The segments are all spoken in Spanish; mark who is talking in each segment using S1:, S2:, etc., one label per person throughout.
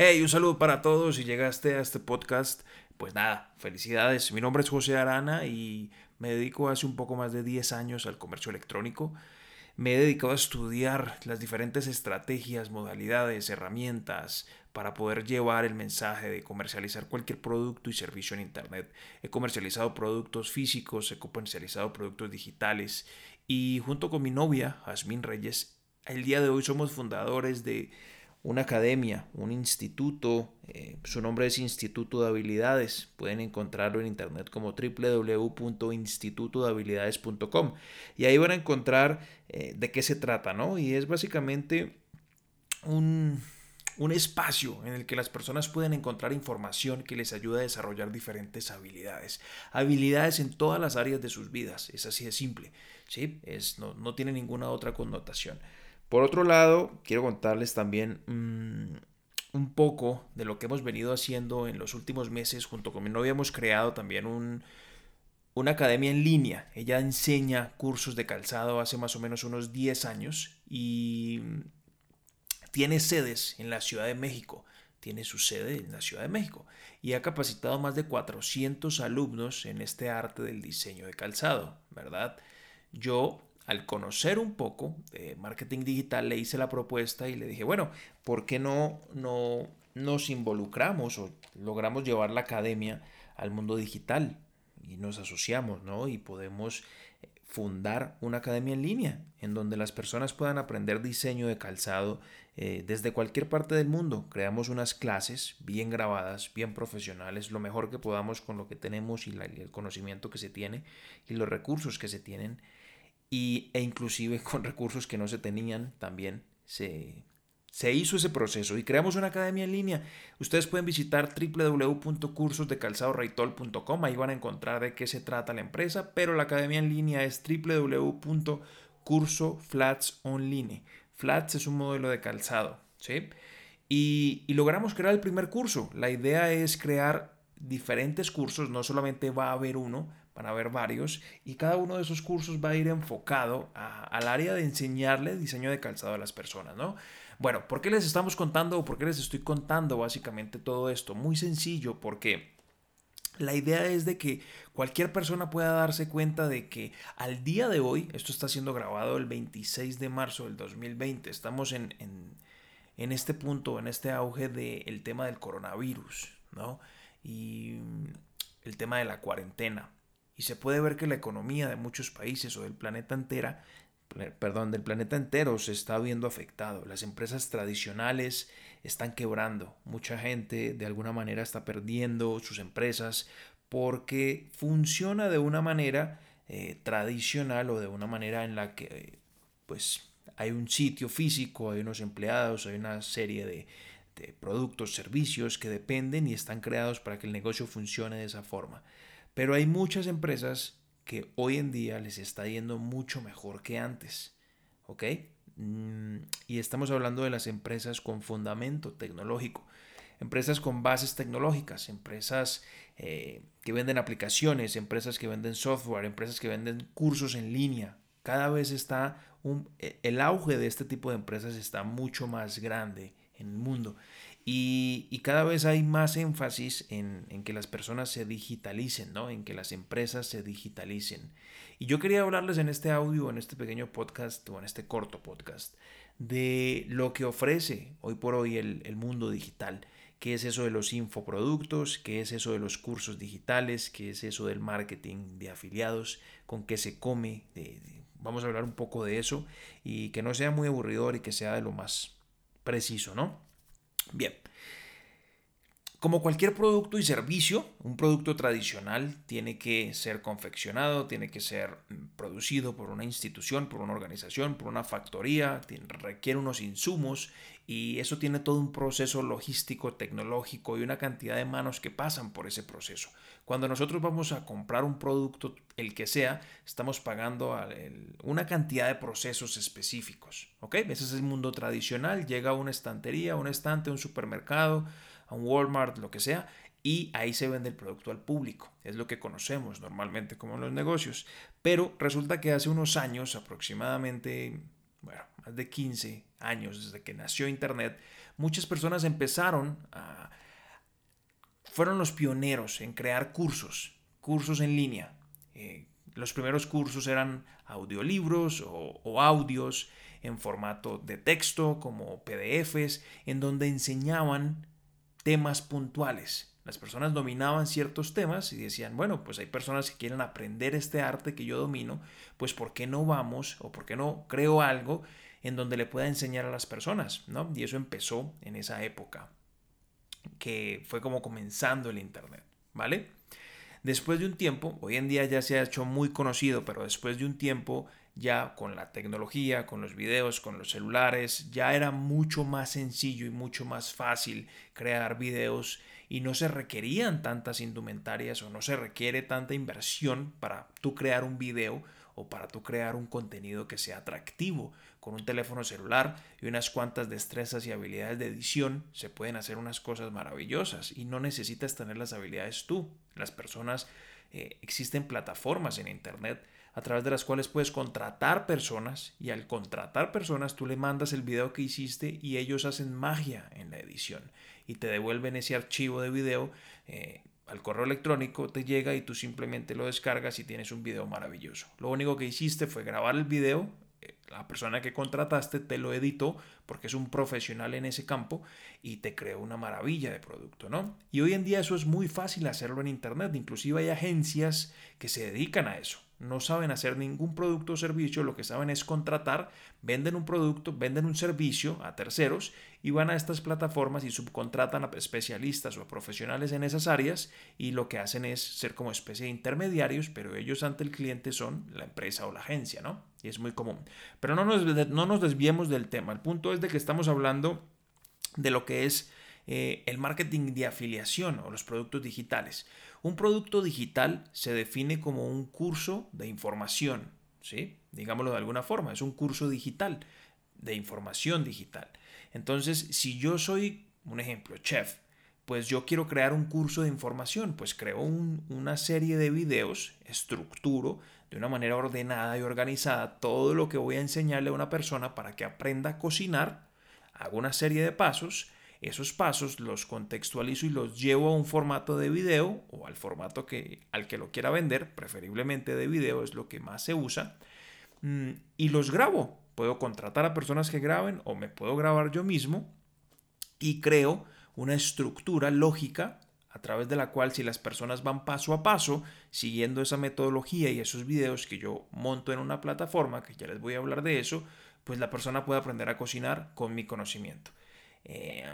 S1: Hey, un saludo para todos. Si llegaste a este podcast, pues nada, felicidades. Mi nombre es José Arana y me dedico hace un poco más de 10 años al comercio electrónico. Me he dedicado a estudiar las diferentes estrategias, modalidades, herramientas para poder llevar el mensaje de comercializar cualquier producto y servicio en Internet. He comercializado productos físicos, he comercializado productos digitales y junto con mi novia, Jasmine Reyes, el día de hoy somos fundadores de una academia, un instituto, eh, su nombre es Instituto de Habilidades, pueden encontrarlo en internet como www.institutodehabilidades.com y ahí van a encontrar eh, de qué se trata, ¿no? Y es básicamente un, un espacio en el que las personas pueden encontrar información que les ayuda a desarrollar diferentes habilidades, habilidades en todas las áreas de sus vidas, es así de simple, ¿sí? Es, no, no tiene ninguna otra connotación. Por otro lado, quiero contarles también mm, un poco de lo que hemos venido haciendo en los últimos meses. Junto con mi novia hemos creado también un, una academia en línea. Ella enseña cursos de calzado hace más o menos unos 10 años y tiene sedes en la Ciudad de México. Tiene su sede en la Ciudad de México y ha capacitado más de 400 alumnos en este arte del diseño de calzado, ¿verdad? Yo al conocer un poco de marketing digital, le hice la propuesta y le dije, bueno, ¿por qué no, no nos involucramos o logramos llevar la academia al mundo digital? Y nos asociamos, ¿no? Y podemos eh, fundar una academia en línea en donde las personas puedan aprender diseño de calzado eh, desde cualquier parte del mundo. Creamos unas clases bien grabadas, bien profesionales, lo mejor que podamos con lo que tenemos y el conocimiento que se tiene y los recursos que se tienen y, e inclusive con recursos que no se tenían también se, se hizo ese proceso y creamos una academia en línea. Ustedes pueden visitar www.cursosdecalzadoraitol.com, ahí van a encontrar de qué se trata la empresa, pero la academia en línea es www.cursoflatsonline. Flats es un modelo de calzado, ¿sí? Y logramos crear el primer curso. La idea es crear diferentes cursos, no solamente va a haber uno, van a haber varios y cada uno de esos cursos va a ir enfocado al área de enseñarle diseño de calzado a las personas, ¿no? Bueno, ¿por qué les estamos contando o por qué les estoy contando básicamente todo esto? Muy sencillo, porque la idea es de que cualquier persona pueda darse cuenta de que al día de hoy, esto está siendo grabado el 26 de marzo del 2020, estamos en, en, este punto, en este auge del tema del coronavirus, ¿no? Y el tema de la cuarentena y se puede ver que la economía de muchos países o del planeta entera, perdón, del planeta entero se está viendo afectado. Las empresas tradicionales están quebrando. Mucha gente de alguna manera está perdiendo sus empresas porque funciona de una manera eh, tradicional o de una manera en la que pues hay un sitio físico, hay unos empleados, hay una serie de, de productos, servicios que dependen y están creados para que el negocio funcione de esa forma. Pero hay muchas empresas que hoy en día les está yendo mucho mejor que antes. ¿Ok? Mm, y estamos hablando de las empresas con fundamento tecnológico. Empresas con bases tecnológicas, empresas eh, que venden aplicaciones, empresas que venden software, empresas que venden cursos en línea. Cada vez está e, el auge de este tipo de empresas está mucho más grande en el mundo. Y, cada vez hay más énfasis en, que las personas se digitalicen, ¿no? En que las empresas se digitalicen. Y yo quería hablarles en este audio, en este pequeño podcast o en este corto podcast, de lo que ofrece hoy por hoy el, mundo digital. ¿Qué es eso de los infoproductos? ¿Qué es eso de los cursos digitales? ¿Qué es eso del marketing de afiliados? ¿Con qué se come? vamos a hablar un poco de eso y que no sea muy aburridor y que sea de lo más preciso, ¿no? Bien. Como cualquier producto y servicio, un producto tradicional tiene que ser confeccionado, tiene que ser mm, producido por una institución, por una organización, por una factoría, requiere unos insumos y eso tiene todo un proceso logístico, tecnológico y una cantidad de manos que pasan por ese proceso. Cuando nosotros vamos a comprar un producto, el que sea, estamos pagando una cantidad de procesos específicos. ¿ok? Ese es el mundo tradicional. Llega a una estantería, un estante, un supermercado, a un Walmart, lo que sea, y ahí se vende el producto al público. Es lo que conocemos normalmente como los negocios. Pero resulta que hace unos años, aproximadamente bueno, más de 15 años desde que nació Internet, muchas personas empezaron a... fueron los pioneros en crear cursos, cursos en línea. Eh, los primeros cursos eran audiolibros o, o audios en formato de texto como PDFs, en donde enseñaban temas puntuales. Las personas dominaban ciertos temas y decían, bueno, pues hay personas que quieren aprender este arte que yo domino, pues ¿por qué no vamos o por qué no creo algo en donde le pueda enseñar a las personas? ¿no? Y eso empezó en esa época, que fue como comenzando el Internet, ¿vale? Después de un tiempo, hoy en día ya se ha hecho muy conocido, pero después de un tiempo ya con la tecnología, con los videos, con los celulares, ya era mucho más sencillo y mucho más fácil crear videos y no se requerían tantas indumentarias o no se requiere tanta inversión para tú crear un video o para tú crear un contenido que sea atractivo. Con un teléfono celular y unas cuantas destrezas y habilidades de edición se pueden hacer unas cosas maravillosas y no necesitas tener las habilidades tú. Las personas, eh, existen plataformas en Internet a través de las cuales puedes contratar personas y al contratar personas tú le mandas el video que hiciste y ellos hacen magia en la edición y te devuelven ese archivo de video eh, al correo electrónico, te llega y tú simplemente lo descargas y tienes un video maravilloso. Lo único que hiciste fue grabar el video, eh, la persona que contrataste te lo editó porque es un profesional en ese campo y te creó una maravilla de producto, ¿no? Y hoy en día eso es muy fácil hacerlo en internet, inclusive hay agencias que se dedican a eso no saben hacer ningún producto o servicio, lo que saben es contratar, venden un producto, venden un servicio a terceros y van a estas plataformas y subcontratan a especialistas o a profesionales en esas áreas y lo que hacen es ser como especie de intermediarios, pero ellos ante el cliente son la empresa o la agencia, ¿no? Y es muy común. Pero no nos, no nos desviemos del tema. El punto es de que estamos hablando de lo que es eh, el marketing de afiliación o los productos digitales. Un producto digital se define como un curso de información, ¿sí? Digámoslo de alguna forma, es un curso digital, de información digital. Entonces, si yo soy, un ejemplo, chef, pues yo quiero crear un curso de información, pues creo una serie de videos, estructuro de una manera ordenada y organizada todo lo que voy a enseñarle a una persona para que aprenda a cocinar, hago una serie de pasos esos pasos los contextualizo y los llevo a un formato de video o al formato que, al que lo quiera vender, preferiblemente de video es lo que más se usa, mm, y los grabo. Puedo contratar a personas que graben o me puedo grabar yo mismo y creo una estructura lógica a través de la cual si las personas van paso a paso siguiendo esa metodología y esos videos que yo monto en una plataforma, que ya les voy a hablar de eso, pues la persona puede aprender a cocinar con mi conocimiento. Eh,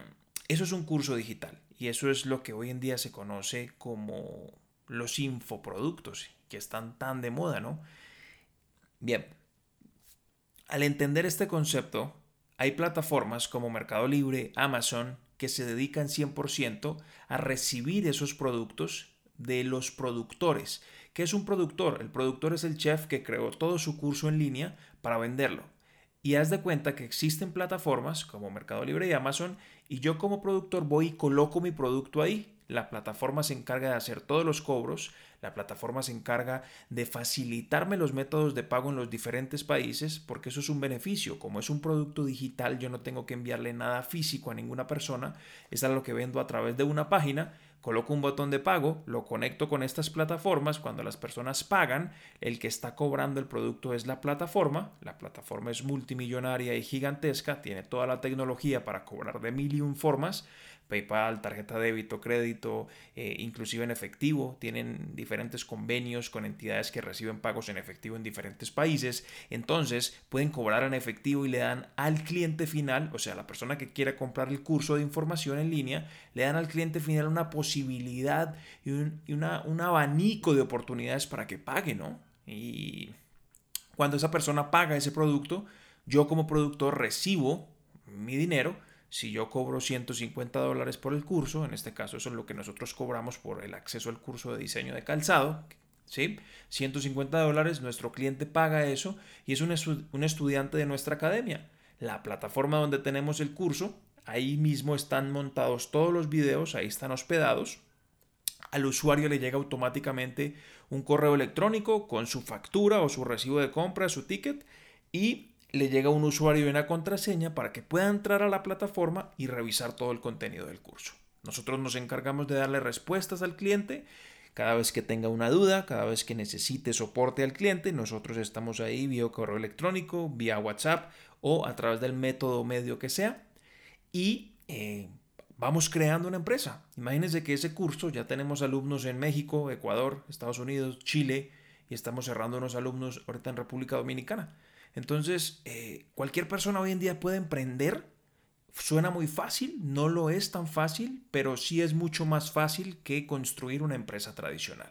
S1: eso es un curso digital y eso es lo que hoy en día se conoce como los infoproductos, que están tan de moda, ¿no? Bien, al entender este concepto, hay plataformas como Mercado Libre, Amazon, que se dedican 100% a recibir esos productos de los productores. ¿Qué es un productor? El productor es el chef que creó todo su curso en línea para venderlo. Y haz de cuenta que existen plataformas como Mercado Libre y Amazon y yo como productor voy y coloco mi producto ahí. La plataforma se encarga de hacer todos los cobros, la plataforma se encarga de facilitarme los métodos de pago en los diferentes países porque eso es un beneficio. Como es un producto digital, yo no tengo que enviarle nada físico a ninguna persona, es lo que vendo a través de una página coloco un botón de pago, lo conecto con estas plataformas, cuando las personas pagan, el que está cobrando el producto es la plataforma, la plataforma es multimillonaria y gigantesca, tiene toda la tecnología para cobrar de mil y un formas, PayPal, tarjeta débito, crédito, eh, inclusive en efectivo. Tienen diferentes convenios con entidades que reciben pagos en efectivo en diferentes países. Entonces pueden cobrar en efectivo y le dan al cliente final, o sea, la persona que quiera comprar el curso de información en línea, le dan al cliente final una posibilidad y un, un abanico de oportunidades para que pague, ¿no? Y cuando esa persona paga ese producto, yo como productor recibo mi dinero si yo cobro 150 dólares por el curso, en este caso eso es lo que nosotros cobramos por el acceso al curso de diseño de calzado, ¿sí? 150 dólares, nuestro cliente paga eso y es un, un estudiante de nuestra academia. La plataforma donde tenemos el curso, ahí mismo están montados todos los videos, ahí están hospedados. Al usuario le llega automáticamente un correo electrónico con su factura o su recibo de compra, su ticket y le llega un usuario y una contraseña para que pueda entrar a la plataforma y revisar todo el contenido del curso. Nosotros nos encargamos de darle respuestas al cliente cada vez que tenga una duda, cada vez que necesite soporte al cliente, nosotros estamos ahí vía correo electrónico, vía WhatsApp o a través del método medio que sea. Y eh, vamos creando una empresa. Imagínense que ese curso ya tenemos alumnos en México, Ecuador, Estados Unidos, Chile y estamos cerrando unos alumnos ahorita en República Dominicana. Entonces, eh, cualquier persona hoy en día puede emprender Suena muy fácil, no lo es tan fácil, pero sí es mucho más fácil que construir una empresa tradicional.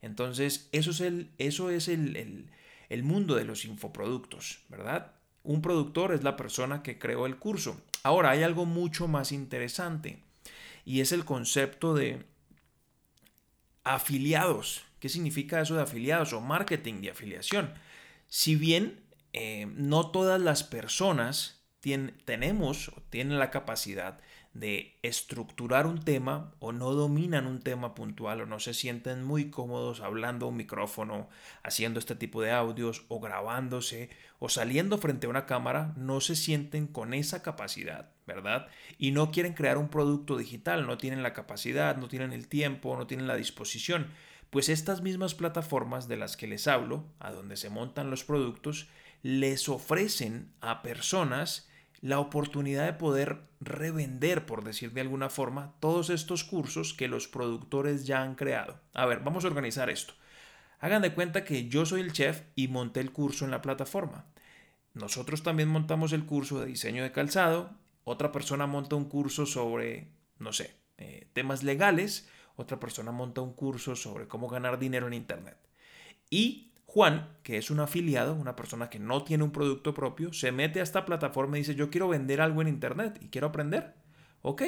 S1: Entonces, eso es el, eso es el, el mundo de los infoproductos, ¿verdad? Un productor es la persona que creó el curso. Ahora, hay algo mucho más interesante y es el concepto de afiliados. ¿Qué significa eso de afiliados o marketing de afiliación? Si bien eh, no todas las personas tenemos o tienen la capacidad de estructurar un tema o no dominan un tema puntual o no se sienten muy cómodos hablando a un micrófono, haciendo este tipo de audios o grabándose o saliendo frente a una cámara, no se sienten con esa capacidad, ¿verdad? Y no quieren crear un producto digital, no tienen la capacidad, no tienen el tiempo, no tienen la disposición. Pues estas mismas plataformas de las que les hablo, a donde se montan los productos, les ofrecen a personas la oportunidad de poder revender, por decir de alguna forma, todos estos cursos que los productores ya han creado. A ver, vamos a organizar esto. Hagan de cuenta que yo soy el chef y monté el curso en la plataforma. Nosotros también montamos el curso de diseño de calzado. Otra persona monta un curso sobre, no sé, eh, temas legales. Otra persona monta un curso sobre cómo ganar dinero en Internet. Y Juan, que es un afiliado, una persona que no tiene un producto propio, se mete a esta plataforma y dice, yo quiero vender algo en Internet y quiero aprender. Ok,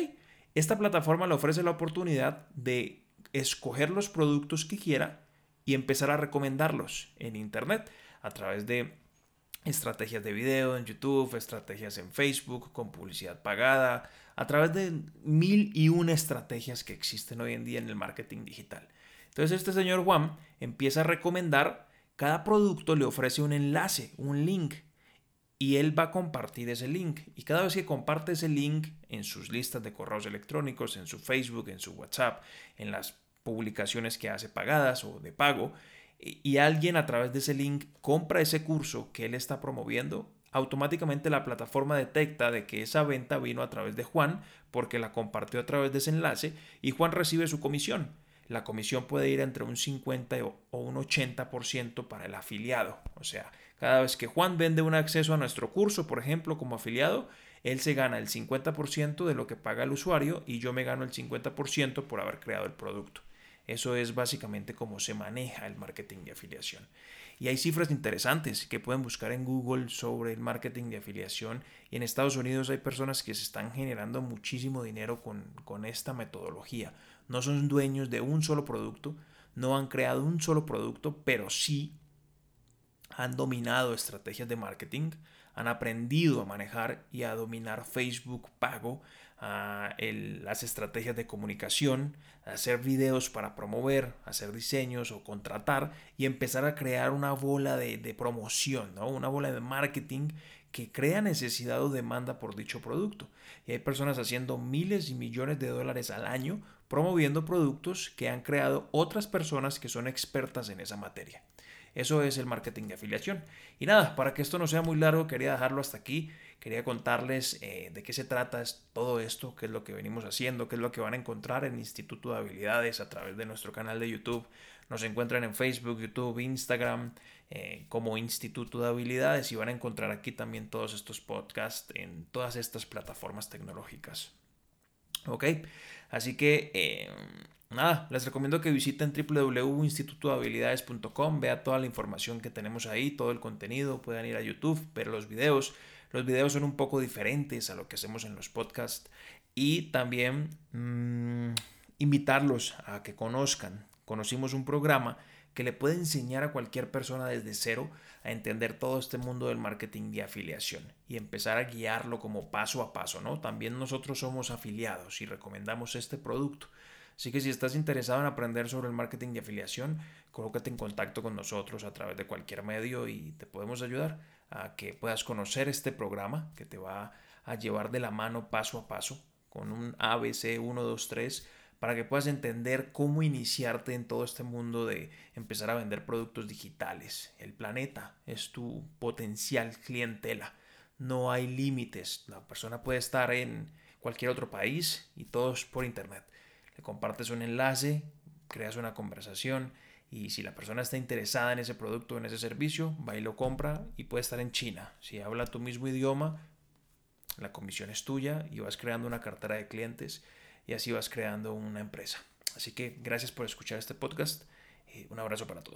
S1: esta plataforma le ofrece la oportunidad de escoger los productos que quiera y empezar a recomendarlos en Internet a través de estrategias de video en YouTube, estrategias en Facebook, con publicidad pagada, a través de mil y una estrategias que existen hoy en día en el marketing digital. Entonces este señor Juan empieza a recomendar cada producto le ofrece un enlace, un link, y él va a compartir ese link. Y cada vez que comparte ese link en sus listas de correos electrónicos, en su Facebook, en su WhatsApp, en las publicaciones que hace pagadas o de pago, y alguien a través de ese link compra ese curso que él está promoviendo, automáticamente la plataforma detecta de que esa venta vino a través de Juan porque la compartió a través de ese enlace y Juan recibe su comisión la comisión puede ir entre un 50 o un 80% para el afiliado. O sea, cada vez que Juan vende un acceso a nuestro curso, por ejemplo, como afiliado, él se gana el 50% de lo que paga el usuario y yo me gano el 50% por haber creado el producto. Eso es básicamente cómo se maneja el marketing de afiliación. Y hay cifras interesantes que pueden buscar en Google sobre el marketing de afiliación. Y en Estados Unidos hay personas que se están generando muchísimo dinero con, con esta metodología no son dueños de un solo producto, no han creado un solo producto, pero sí han dominado estrategias de marketing, han aprendido a manejar y a dominar Facebook pago, las estrategias de comunicación, hacer videos para promover, hacer diseños o contratar y empezar a crear una bola de, promoción, una bola de marketing que crea necesidad o demanda por dicho producto. Y hay personas haciendo miles y millones de dólares al año promoviendo productos que han creado otras personas que son expertas en esa materia. Eso es el marketing de afiliación. Y nada, para que esto no sea muy largo, quería dejarlo hasta aquí. Quería contarles eh, de qué se trata todo esto, qué es lo que venimos haciendo, qué es lo que van a encontrar en Instituto de Habilidades a través de nuestro canal de YouTube. Nos encuentran en Facebook, YouTube, Instagram eh, como Instituto de Habilidades y van a encontrar aquí también todos estos podcasts en todas estas plataformas tecnológicas. ¿Ok? Así que... Eh, nada, les recomiendo que visiten www.institutohabilidades.com, vea toda la información que tenemos ahí, todo el contenido, puedan ir a YouTube, ver los videos. Los videos son un poco diferentes a lo que hacemos en los podcasts y también mm, invitarlos a que conozcan. Conocimos un programa que le puede enseñar a cualquier persona desde cero a entender todo este mundo del marketing de afiliación y empezar a guiarlo como paso a paso, ¿no? También nosotros somos afiliados y recomendamos este producto. Así que si estás interesado en aprender sobre el marketing de afiliación, colócate en contacto con nosotros a través de cualquier medio y te podemos ayudar. A que puedas conocer este programa que te va a llevar de la mano paso a paso con un ABC 1, 2, 3 para que puedas entender cómo iniciarte en todo este mundo de empezar a vender productos digitales. El planeta es tu potencial clientela. No hay límites. La persona puede estar en cualquier otro país y todo es por internet. Le compartes un enlace, creas una conversación y si la persona está interesada en ese producto, en ese servicio, va y lo compra y puede estar en China. Si habla tu mismo idioma, la comisión es tuya y vas creando una cartera de clientes y así vas creando una empresa. Así que gracias por escuchar este podcast. y un abrazo para todos.